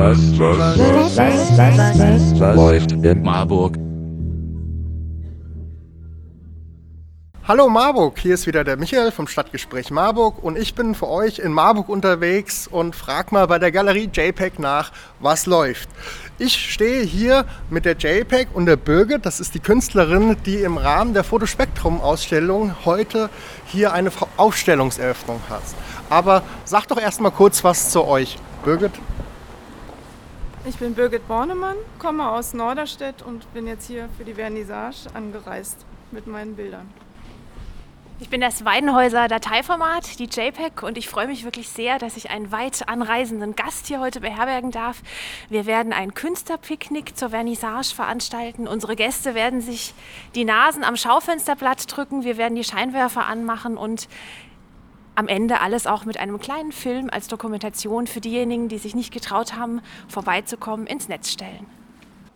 was, was, was, was, was läuft in Marburg? Hallo Marburg, hier ist wieder der Michael vom Stadtgespräch Marburg und ich bin für euch in Marburg unterwegs und frag mal bei der Galerie JPEG nach, was läuft. Ich stehe hier mit der JPEG und der Birgit, das ist die Künstlerin, die im Rahmen der Fotospektrum-Ausstellung heute hier eine Ausstellungseröffnung hat. Aber sag doch erstmal kurz was zu euch. Birgit? Ich bin Birgit Bornemann, komme aus Norderstedt und bin jetzt hier für die Vernissage angereist mit meinen Bildern. Ich bin das Weidenhäuser Dateiformat, die JPEG, und ich freue mich wirklich sehr, dass ich einen weit anreisenden Gast hier heute beherbergen darf. Wir werden ein Künstlerpicknick zur Vernissage veranstalten. Unsere Gäste werden sich die Nasen am Schaufensterblatt drücken. Wir werden die Scheinwerfer anmachen und am Ende alles auch mit einem kleinen Film als Dokumentation für diejenigen, die sich nicht getraut haben, vorbeizukommen, ins Netz stellen.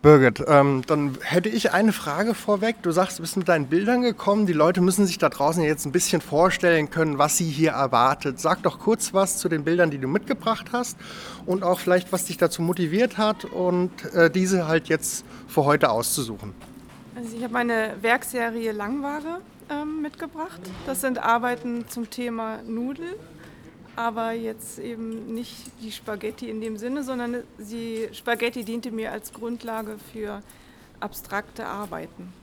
Birgit, ähm, dann hätte ich eine Frage vorweg. Du sagst, du bist mit deinen Bildern gekommen. Die Leute müssen sich da draußen jetzt ein bisschen vorstellen können, was sie hier erwartet. Sag doch kurz was zu den Bildern, die du mitgebracht hast und auch vielleicht, was dich dazu motiviert hat und äh, diese halt jetzt für heute auszusuchen. Also ich habe meine Werkserie Langware ähm, mitgebracht. Das sind Arbeiten zum Thema Nudel aber jetzt eben nicht die Spaghetti in dem Sinne, sondern die Spaghetti diente mir als Grundlage für abstrakte Arbeiten.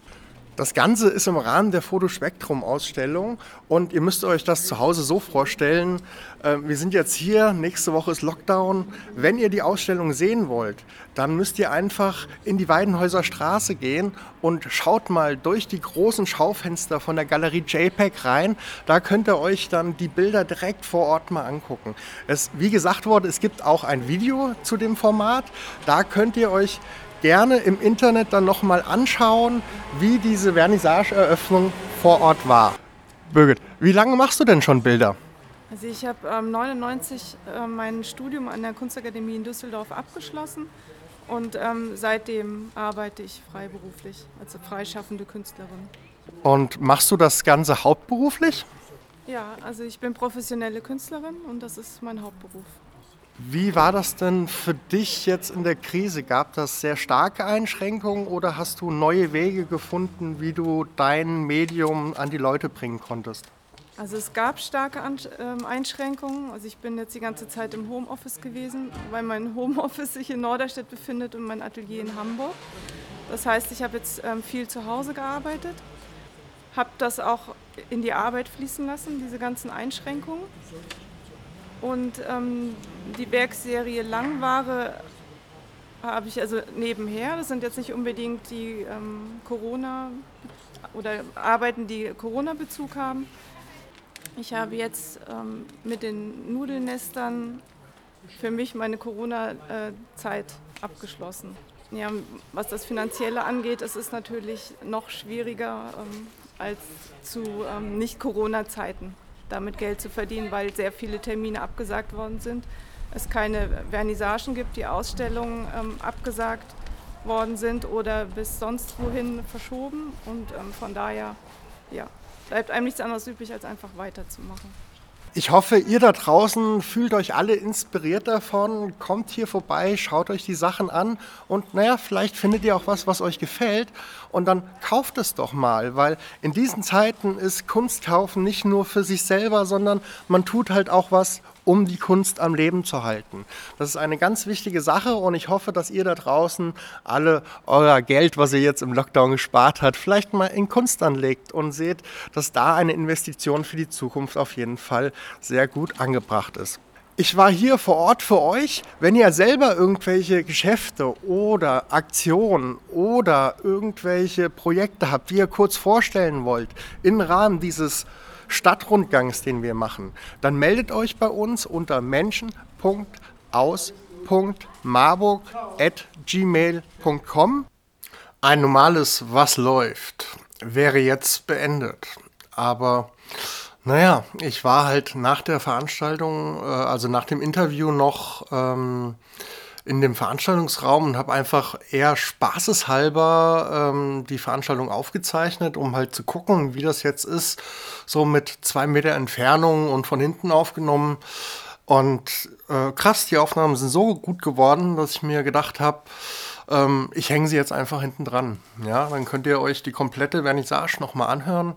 Das Ganze ist im Rahmen der Fotospektrum-Ausstellung und ihr müsst euch das zu Hause so vorstellen. Äh, wir sind jetzt hier, nächste Woche ist Lockdown. Wenn ihr die Ausstellung sehen wollt, dann müsst ihr einfach in die Weidenhäuser Straße gehen und schaut mal durch die großen Schaufenster von der Galerie JPEG rein. Da könnt ihr euch dann die Bilder direkt vor Ort mal angucken. Es, wie gesagt wurde, es gibt auch ein Video zu dem Format. Da könnt ihr euch gerne im Internet dann nochmal anschauen, wie diese Vernissageeröffnung vor Ort war. Birgit, wie lange machst du denn schon Bilder? Also ich habe ähm, 99 äh, mein Studium an der Kunstakademie in Düsseldorf abgeschlossen und ähm, seitdem arbeite ich freiberuflich als freischaffende Künstlerin. Und machst du das Ganze hauptberuflich? Ja, also ich bin professionelle Künstlerin und das ist mein Hauptberuf. Wie war das denn für dich jetzt in der Krise? Gab das sehr starke Einschränkungen oder hast du neue Wege gefunden, wie du dein Medium an die Leute bringen konntest? Also es gab starke ähm, Einschränkungen. Also ich bin jetzt die ganze Zeit im Homeoffice gewesen, weil mein Homeoffice sich in Norderstedt befindet und mein Atelier in Hamburg. Das heißt, ich habe jetzt ähm, viel zu Hause gearbeitet, habe das auch in die Arbeit fließen lassen, diese ganzen Einschränkungen. Und ähm, die Werkserie Langware habe ich also nebenher. Das sind jetzt nicht unbedingt die ähm, Corona oder Arbeiten, die Corona-Bezug haben. Ich habe jetzt ähm, mit den Nudelnestern für mich meine Corona-Zeit abgeschlossen. Ja, was das Finanzielle angeht, es ist natürlich noch schwieriger ähm, als zu ähm, Nicht-Corona-Zeiten damit Geld zu verdienen, weil sehr viele Termine abgesagt worden sind. Es keine Vernissagen gibt, die Ausstellungen ähm, abgesagt worden sind oder bis sonst wohin verschoben. Und ähm, von daher ja, bleibt einem nichts anderes übrig, als einfach weiterzumachen. Ich hoffe, ihr da draußen fühlt euch alle inspiriert davon. Kommt hier vorbei, schaut euch die Sachen an und naja, vielleicht findet ihr auch was, was euch gefällt und dann kauft es doch mal, weil in diesen Zeiten ist Kunst kaufen nicht nur für sich selber, sondern man tut halt auch was, um die Kunst am Leben zu halten. Das ist eine ganz wichtige Sache und ich hoffe, dass ihr da draußen alle euer Geld, was ihr jetzt im Lockdown gespart habt, vielleicht mal in Kunst anlegt und seht, dass da eine Investition für die Zukunft auf jeden Fall sehr gut angebracht ist. Ich war hier vor Ort für euch. Wenn ihr selber irgendwelche Geschäfte oder Aktionen oder irgendwelche Projekte habt, die ihr kurz vorstellen wollt, im Rahmen dieses Stadtrundgangs, den wir machen, dann meldet euch bei uns unter menschen.aus.marburg.gmail.com. Ein normales Was läuft wäre jetzt beendet. Aber naja, ich war halt nach der Veranstaltung, äh, also nach dem Interview noch ähm, in dem Veranstaltungsraum und habe einfach eher spaßeshalber ähm, die Veranstaltung aufgezeichnet, um halt zu gucken, wie das jetzt ist, so mit zwei Meter Entfernung und von hinten aufgenommen. Und äh, krass, die Aufnahmen sind so gut geworden, dass ich mir gedacht habe, ähm, ich hänge sie jetzt einfach hinten dran. Ja, dann könnt ihr euch die komplette Vernissage nochmal anhören.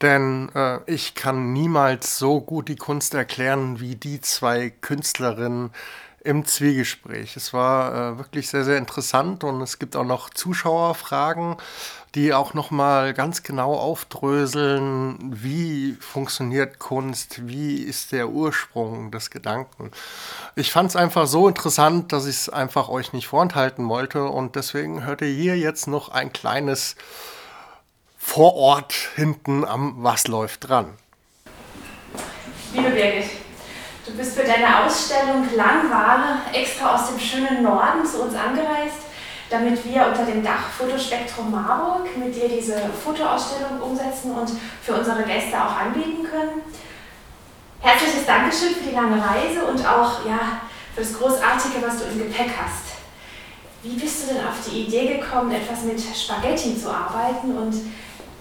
Denn äh, ich kann niemals so gut die Kunst erklären wie die zwei Künstlerinnen im Zwiegespräch. Es war äh, wirklich sehr, sehr interessant und es gibt auch noch Zuschauerfragen, die auch nochmal ganz genau aufdröseln, wie funktioniert Kunst, wie ist der Ursprung des Gedanken. Ich fand es einfach so interessant, dass ich es einfach euch nicht vorenthalten wollte und deswegen hört ihr hier jetzt noch ein kleines Vorort hinten am Was läuft dran. Liebe Birgit, du bist für deine Ausstellung Langware extra aus dem schönen Norden zu uns angereist damit wir unter dem Dach Fotospektrum Marburg mit dir diese Fotoausstellung umsetzen und für unsere Gäste auch anbieten können. Herzliches Dankeschön für die lange Reise und auch ja, für das Großartige, was du im Gepäck hast. Wie bist du denn auf die Idee gekommen, etwas mit Spaghetti zu arbeiten und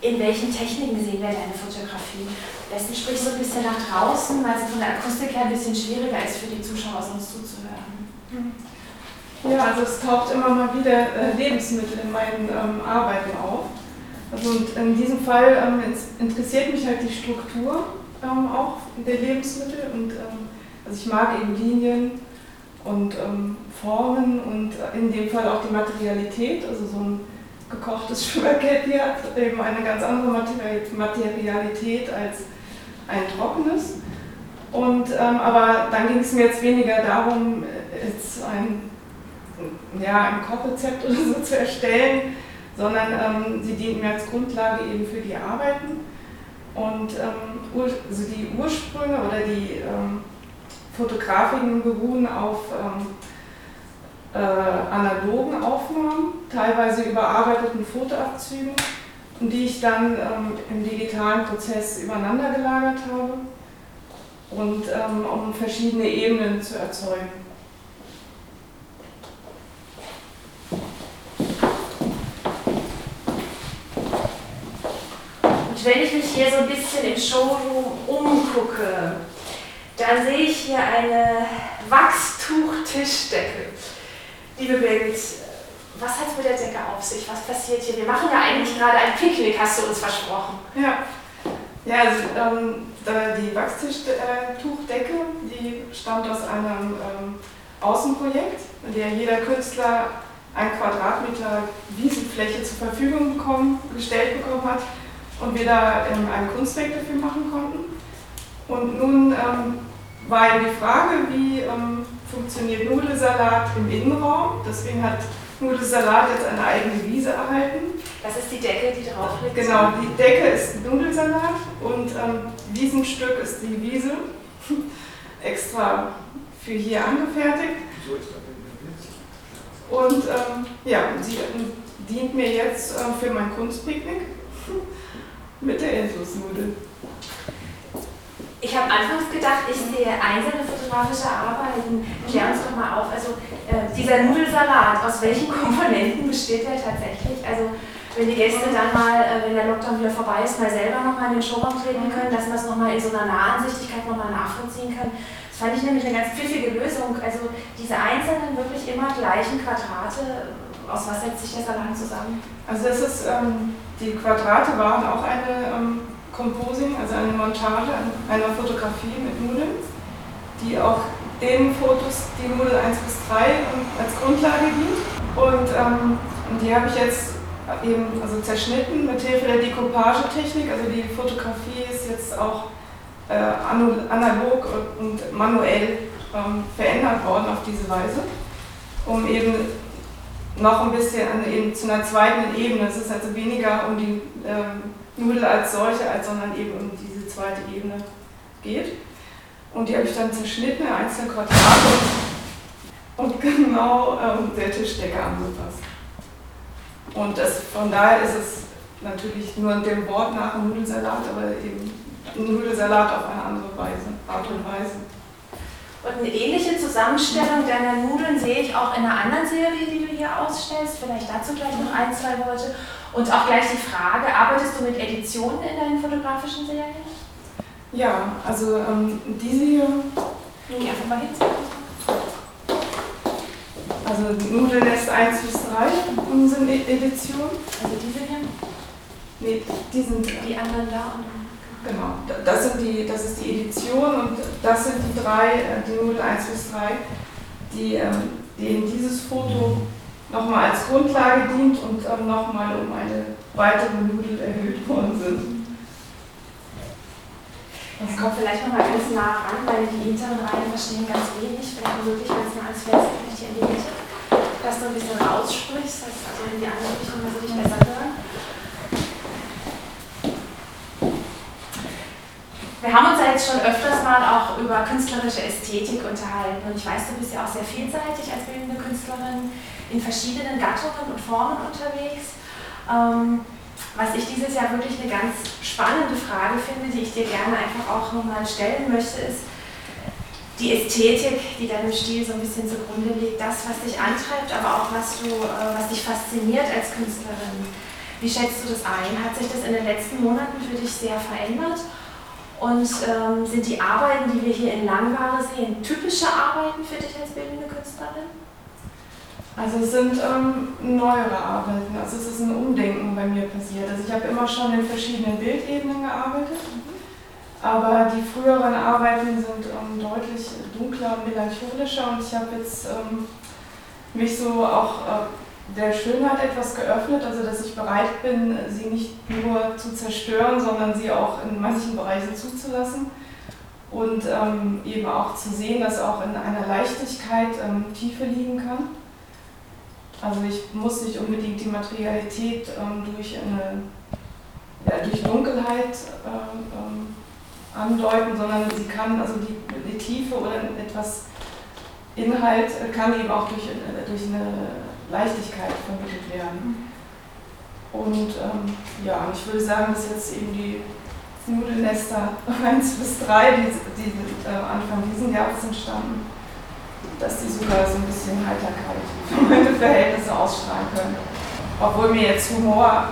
in welchen Techniken sehen wir deine Fotografie? Am besten sprichst du ein bisschen nach draußen, weil es von der Akustik her ein bisschen schwieriger ist für die Zuschauer, sonst zuzuhören. Mhm. Ja, also es taucht immer mal wieder äh, Lebensmittel in meinen ähm, Arbeiten auf. Also und in diesem Fall ähm, interessiert mich halt die Struktur ähm, auch der Lebensmittel und ähm, also ich mag eben Linien und ähm, Formen und in dem Fall auch die Materialität. Also so ein gekochtes Spaghetti hat eben eine ganz andere Materialität als ein trockenes. Und, ähm, aber dann ging es mir jetzt weniger darum, jetzt ein ja, ein Kochrezept oder so zu erstellen, sondern ähm, sie dienten mir als Grundlage eben für die Arbeiten. Und ähm, also die Ursprünge oder die ähm, Fotografiken beruhen auf ähm, äh, analogen Aufnahmen, teilweise überarbeiteten Fotoabzügen, die ich dann ähm, im digitalen Prozess übereinander gelagert habe und ähm, um verschiedene Ebenen zu erzeugen. Und wenn ich mich hier so ein bisschen im Showroom umgucke, dann sehe ich hier eine Wachstuch-Tischdecke. Liebe Birgit, was hat es mit der Decke auf sich? Was passiert hier? Wir machen ja eigentlich gerade ein Picknick, hast du uns versprochen. Ja, ja also ähm, die Wachstuchdecke, die stammt aus einem ähm, Außenprojekt, in der jeder Künstler ein Quadratmeter Wiesenfläche zur Verfügung bekommen, gestellt bekommen hat und wir da ähm, ein Kunstwerk dafür machen konnten. Und nun ähm, war eben die Frage, wie ähm, funktioniert Nudelsalat im Innenraum. Deswegen hat Nudelsalat jetzt eine eigene Wiese erhalten. Das ist die Decke, die drauf liegt. Genau, die Decke ist Nudelsalat und ähm, Wiesenstück ist die Wiese, extra für hier angefertigt. Und ähm, ja, sie dient mir jetzt äh, für mein Kunstpicknick mit der Endlosnudel. Ich habe anfangs gedacht, ich sehe einzelne fotografische Arbeiten. Klär uns doch mal auf. Also äh, dieser Nudelsalat, aus welchen Komponenten besteht der tatsächlich? Also wenn die Gäste dann mal, äh, wenn der Lockdown wieder vorbei ist, mal selber nochmal in den Showraum treten können, dass wir es nochmal in so einer Nahansichtigkeit nochmal nachvollziehen können. Das fand ich nämlich eine ganz pfiffige Lösung. Also diese einzelnen, wirklich immer gleichen Quadrate, aus was setzt sich der Salat zusammen? Also das ist ähm die Quadrate waren auch eine ähm, Composing, also eine Montage einer Fotografie mit Nudeln, die auch den Fotos, die Nudel 1 bis 3 ähm, als Grundlage dient. Und, ähm, und die habe ich jetzt eben also zerschnitten mit Hilfe der Decoupage-Technik. Also die Fotografie ist jetzt auch äh, analog und manuell ähm, verändert worden auf diese Weise, um eben noch ein bisschen an, eben zu einer zweiten Ebene. Es ist also weniger um die ähm, Nudel als solche, als sondern eben um diese zweite Ebene geht. Und die habe ich dann zerschnitten in einzelne Quadrate und genau ähm, der Tischdecke angepasst. Und das, von daher ist es natürlich nur dem Wort nach ein Nudelsalat, aber eben ein Nudelsalat auf eine andere Weise, Art und Weise. Und eine ähnliche Zusammenstellung deiner Nudeln sehe ich auch in einer anderen Serie, die du hier ausstellst. Vielleicht dazu gleich noch ein, zwei Worte. Und auch gleich die Frage, arbeitest du mit Editionen in deinen fotografischen Serien? Ja, also ähm, diese hier. Geh einfach mal hin. Also Nudelnest 1 bis 3, unsere E- Edition. Also diese hier, Nee, die sind die anderen da und Genau, da- das, sind die, das ist die Edition und das sind die drei, äh, die Nudel 1 bis 3, die, ähm, denen dieses Foto nochmal als Grundlage dient und ähm, nochmal um eine weitere Nudel erhöht worden sind. Es kommt vielleicht noch mal ganz nah ran, weil die hinteren Reihen verstehen ganz wenig. Wäre möglich, wenn es mal ans Fenster vielleicht hier in die Mitte, dass du ein bisschen raussprichst, dass also in die andere Richtung, dass sie dich besser hören. Wir haben uns ja jetzt schon öfters mal auch über künstlerische Ästhetik unterhalten und ich weiß, du bist ja auch sehr vielseitig als bildende Künstlerin in verschiedenen Gattungen und Formen unterwegs. Ähm, was ich dieses Jahr wirklich eine ganz spannende Frage finde, die ich dir gerne einfach auch nochmal stellen möchte, ist die Ästhetik, die deinem Stil so ein bisschen zugrunde liegt, das, was dich antreibt, aber auch was, du, äh, was dich fasziniert als Künstlerin. Wie schätzt du das ein? Hat sich das in den letzten Monaten für dich sehr verändert? Und ähm, sind die Arbeiten, die wir hier in Langware sehen, typische Arbeiten für dich als bildende Künstlerin? Also es sind ähm, neuere Arbeiten, also es ist ein Umdenken bei mir passiert. Also ich habe immer schon in verschiedenen Bildebenen gearbeitet, aber die früheren Arbeiten sind ähm, deutlich dunkler und melancholischer und ich habe jetzt ähm, mich so auch äh, der Schönheit etwas geöffnet, also dass ich bereit bin, sie nicht nur zu zerstören, sondern sie auch in manchen Bereichen zuzulassen und ähm, eben auch zu sehen, dass auch in einer Leichtigkeit ähm, Tiefe liegen kann. Also ich muss nicht unbedingt die Materialität ähm, durch, eine, ja, durch Dunkelheit ähm, ähm, andeuten, sondern sie kann, also die, die Tiefe oder etwas Inhalt äh, kann eben auch durch, durch eine Leichtigkeit vermittelt werden. Und ähm, ja, ich würde sagen, dass jetzt eben die Nudelnester 1 bis 3, die, die äh, Anfang dieses Jahres entstanden, dass die sogar so ein bisschen Heiterkeit für meine Verhältnisse ausstrahlen können. Obwohl mir jetzt Humor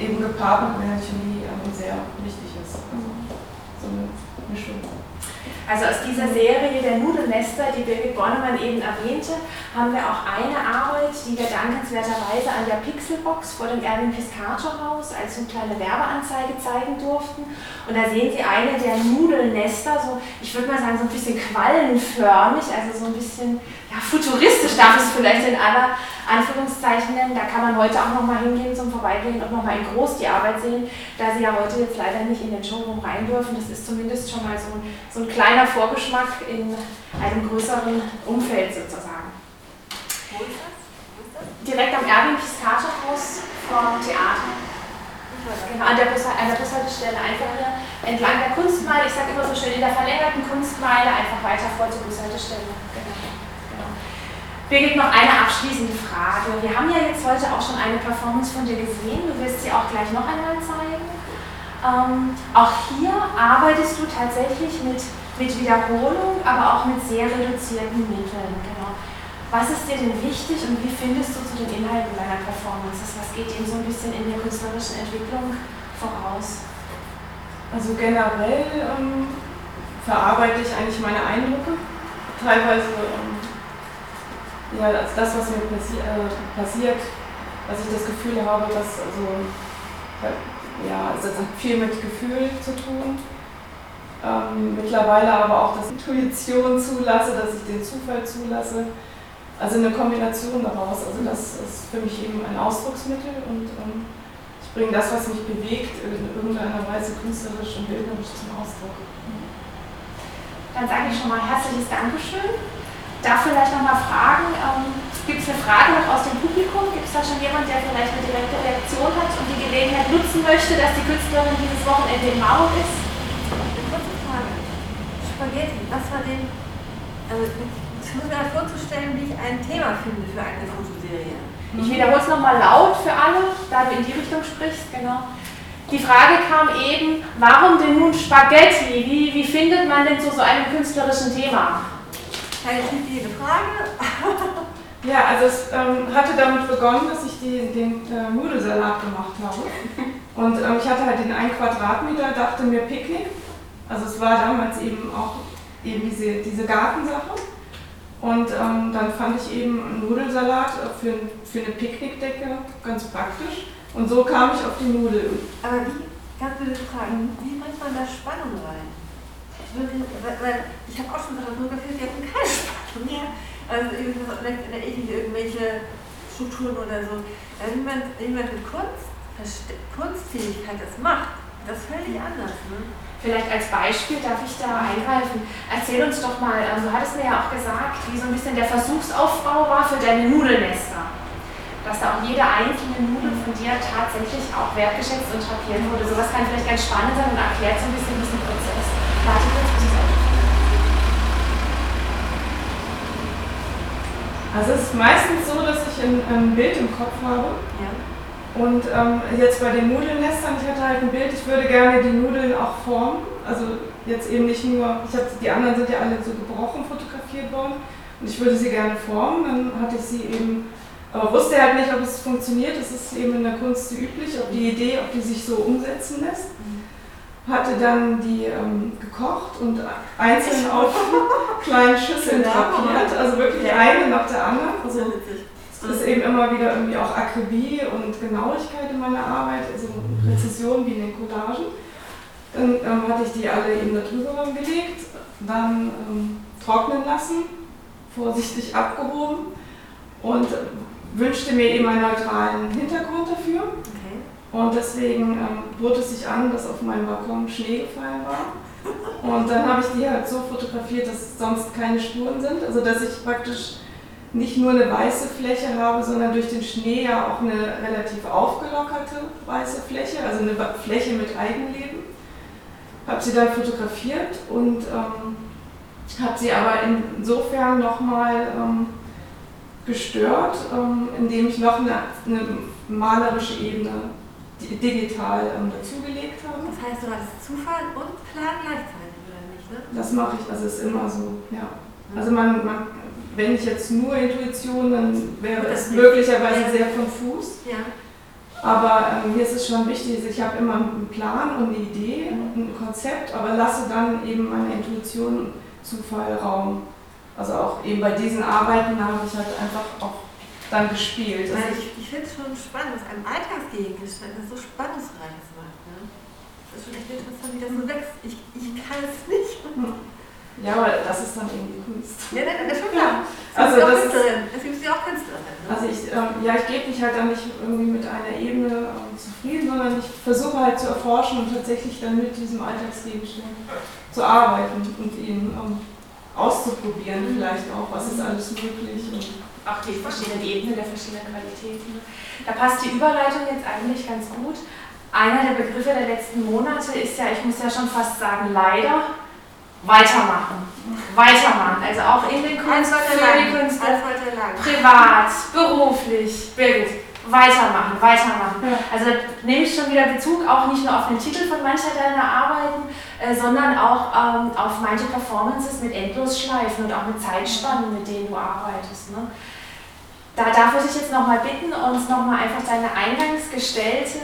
eben gepaart mit Melancholie ähm, sehr wichtig ist. Also, so eine Mischung. Also aus dieser Serie der Nudelnester, die Birgit Bornemann eben erwähnte, haben wir auch eine Arbeit, die wir dankenswerterweise an der Pixelbox vor dem Erwin Piscator Haus als so eine kleine Werbeanzeige zeigen durften. Und da sehen Sie eine der Nudelnester, so ich würde mal sagen so ein bisschen quallenförmig, also so ein bisschen ja, futuristisch darf ich es vielleicht in aller Anführungszeichen nennen. Da kann man heute auch nochmal hingehen zum Vorbeigehen und nochmal in groß die Arbeit sehen, da Sie ja heute jetzt leider nicht in den Showroom rein dürfen. Das ist zumindest schon mal so ein, so ein kleiner Vorgeschmack in einem größeren Umfeld sozusagen. Direkt am Erwin Piscator Haus vom Theater. An der, an der Bushaltestelle einfach hier entlang der Kunstmeile, ich sage immer so schön, in der verlängerten Kunstmeile einfach weiter vor zur Bushaltestelle. Genau. Genau. Birgit, noch eine abschließende Frage. Wir haben ja jetzt heute auch schon eine Performance von dir gesehen. Du wirst sie auch gleich noch einmal zeigen. Ähm, auch hier arbeitest du tatsächlich mit, mit Wiederholung, aber auch mit sehr reduzierten Mitteln. Genau. Was ist dir denn wichtig und wie findest du zu den Inhalten deiner Performances? Was geht dem so ein bisschen in der künstlerischen Entwicklung voraus? Also generell ähm, verarbeite ich eigentlich meine Eindrücke. Teilweise ähm, ja, das, was mir passi äh, passiert, dass ich das Gefühl habe, dass also, ja, es hat viel mit Gefühl zu tun. Ähm, mittlerweile aber auch, dass ich Intuition zulasse, dass ich den Zufall zulasse. Also eine Kombination daraus. Also das ist für mich eben ein Ausdrucksmittel und ähm, ich bringe das, was mich bewegt, in irgendeiner Weise künstlerisch und bildnerisch zum Ausdruck. Dann sage ich schon mal herzliches Dankeschön. Darf vielleicht noch mal fragen, ähm, gibt es eine Frage noch aus dem Publikum? Gibt es da schon jemand, der vielleicht eine direkte Reaktion hat und die Gelegenheit nutzen möchte, dass die Künstlerin dieses Wochenende in Marburg ist? Eine kurze Frage. Spaghetti, was war denn. Also, ich muss mir vorzustellen, wie ich ein Thema finde für eine Fotoserie. Ich wiederhole es nochmal laut für alle, da du in die Richtung sprichst, genau. Die Frage kam eben, warum denn nun Spaghetti? Wie, wie findet man denn zu so einem künstlerischen Thema? Keine schwierige Frage. Ja, also es ähm, hatte damit begonnen, dass ich die, den äh, Nudelsalat gemacht habe. Und ähm, ich hatte halt den einen Quadratmeter, dachte mir Picknick. Also es war damals eben auch eben diese, diese Gartensache. Und ähm, dann fand ich eben einen Nudelsalat für, für eine Picknickdecke ganz praktisch. Und so kam ich auf die Nudeln. Aber wie, ganz blöde Frage, wie bringt man da Spannung rein? Ich habe auch schon Sachen fotografiert, die hatten keine Spannung. Ja. Also irgendwie irgendwelche Strukturen oder so. Wenn jemand, jemand mit Kunst, Kunstfähigkeit das macht, das völlig anders. Ne? Vielleicht als Beispiel darf ich da eingreifen. Erzähl uns doch mal, also du hattest mir ja auch gesagt, wie so ein bisschen der Versuchsaufbau war für deine Nudelnester. Dass da auch jede einzelne Nudel von dir tatsächlich auch wertgeschätzt und drapiert wurde. Sowas kann vielleicht ganz spannend sein und erklärt so ein bisschen diesen Prozess. Warte kurz, bis ich Also es ist meistens so, dass ich ein, ein Bild im Kopf habe. Ja. Und ähm, jetzt bei den Nudelnestern, ich hatte halt ein Bild, ich würde gerne die Nudeln auch formen. Also jetzt eben nicht nur, ich hab, die anderen sind ja alle so gebrochen fotografiert worden und ich würde sie gerne formen. Dann hatte ich sie eben, aber wusste halt nicht, ob es funktioniert. Es ist eben in der Kunst üblich, ob die Idee, ob die sich so umsetzen lässt. Hatte dann die ähm, gekocht und einzeln auf kleinen Schüsseln genau. drapiert, also wirklich eine nach der anderen. Also, das ist eben immer wieder irgendwie auch Akribie und Genauigkeit in meiner Arbeit, also Präzision wie in den Collagen. Dann ähm, hatte ich die alle eben darüber gelegt, dann ähm, trocknen lassen, vorsichtig abgehoben und wünschte mir eben einen neutralen Hintergrund dafür. Okay. Und deswegen ähm, bot es sich an, dass auf meinem Balkon Schnee gefallen war. Und dann habe ich die halt so fotografiert, dass sonst keine Spuren sind. Also dass ich praktisch nicht nur eine weiße Fläche habe, sondern durch den Schnee ja auch eine relativ aufgelockerte weiße Fläche, also eine Fläche mit Eigenleben. Habe sie dann fotografiert und ähm, habe sie aber insofern nochmal ähm, gestört, ähm, indem ich noch eine, eine malerische Ebene digital ähm, dazugelegt habe. Das heißt, du hattest Zufall und Plan gleichzeitig, oder nicht? Ne? Das mache ich, das ist immer so, ja. Also man, man wenn ich jetzt nur Intuition, dann wäre es möglicherweise ja. sehr konfus. Ja. Aber ähm, mir ist es schon wichtig, ich habe immer einen Plan und eine Idee, mhm. ein Konzept, aber lasse dann eben meiner Intuition Zufall Raum. Also auch eben bei diesen Arbeiten habe ich halt einfach auch dann gespielt. Also ich, ich finde es schon spannend, was ein Alltagsgegenstand so spannungsreiches macht. Ne? Das ist schon echt interessant, wie das so wächst. Ich, ich kann es nicht. Mhm. Ja, aber das ist dann irgendwie Kunst. Ja, nein, das ist klar. Also das ist Künstlerin. Es gibt sie auch Künstlerin. Ne? Also ich, ähm, ja, ich gebe mich halt dann nicht irgendwie mit einer Ebene ähm, zufrieden, sondern ich versuche halt zu erforschen und tatsächlich dann mit diesem Alltagsgegenstand zu arbeiten und ihn ähm, auszuprobieren mhm. vielleicht auch, was ist alles möglich. Und auch die verschiedenen Ebenen der verschiedenen Qualitäten. Da passt die Überleitung jetzt eigentlich ganz gut. Einer der Begriffe der letzten Monate ist ja, ich muss ja schon fast sagen, leider weitermachen. Weitermachen. Also auch in den Kunst, für die Künste, privat, beruflich, Birgit. Weitermachen, weitermachen. Ja. Also nehme ich schon wieder Bezug auch nicht nur auf den Titel von mancher deiner Arbeiten, äh, sondern auch ähm, auf manche Performances mit Endlosschleifen und auch mit Zeitspannen, mit denen du arbeitest. Ne? Da darf ich dich jetzt nochmal bitten, uns nochmal einfach deine eingangs gestellte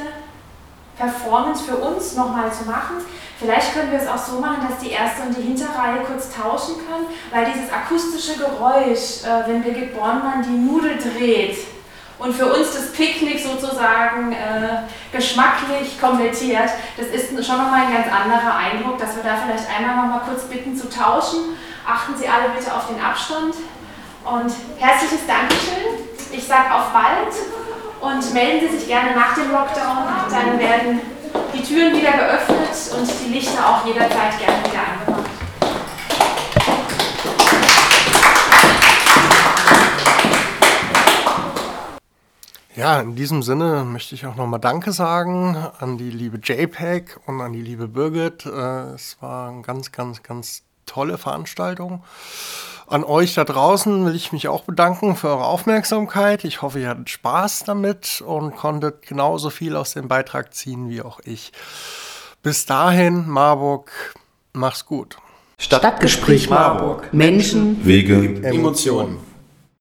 Performance für uns nochmal zu machen. Vielleicht können wir es auch so machen, dass die erste und die Hinterreihe kurz tauschen können, weil dieses akustische Geräusch, äh, wenn Birgit Bornmann die Nudel dreht und für uns das Picknick sozusagen äh, geschmacklich komplettiert, das ist schon nochmal ein ganz anderer Eindruck, dass wir da vielleicht einmal nochmal kurz bitten zu tauschen. Achten Sie alle bitte auf den Abstand und herzliches Dankeschön. Ich sage auf bald und melden Sie sich gerne nach dem Lockdown. Dann werden die Türen wieder geöffnet und die Lichter auch jederzeit gerne wieder angemacht. Ja, in diesem Sinne möchte ich auch nochmal Danke sagen an die liebe JPEG und an die liebe Birgit. Äh, es war eine ganz, ganz, ganz tolle Veranstaltung. An euch da draußen will ich mich auch bedanken für eure Aufmerksamkeit. Ich hoffe, ihr hattet Spaß damit und konntet genauso viel aus dem Beitrag ziehen wie auch ich. Bis dahin, Marburg, mach's gut. Stadtgespräch Marburg. Menschen, Wege, Emotionen.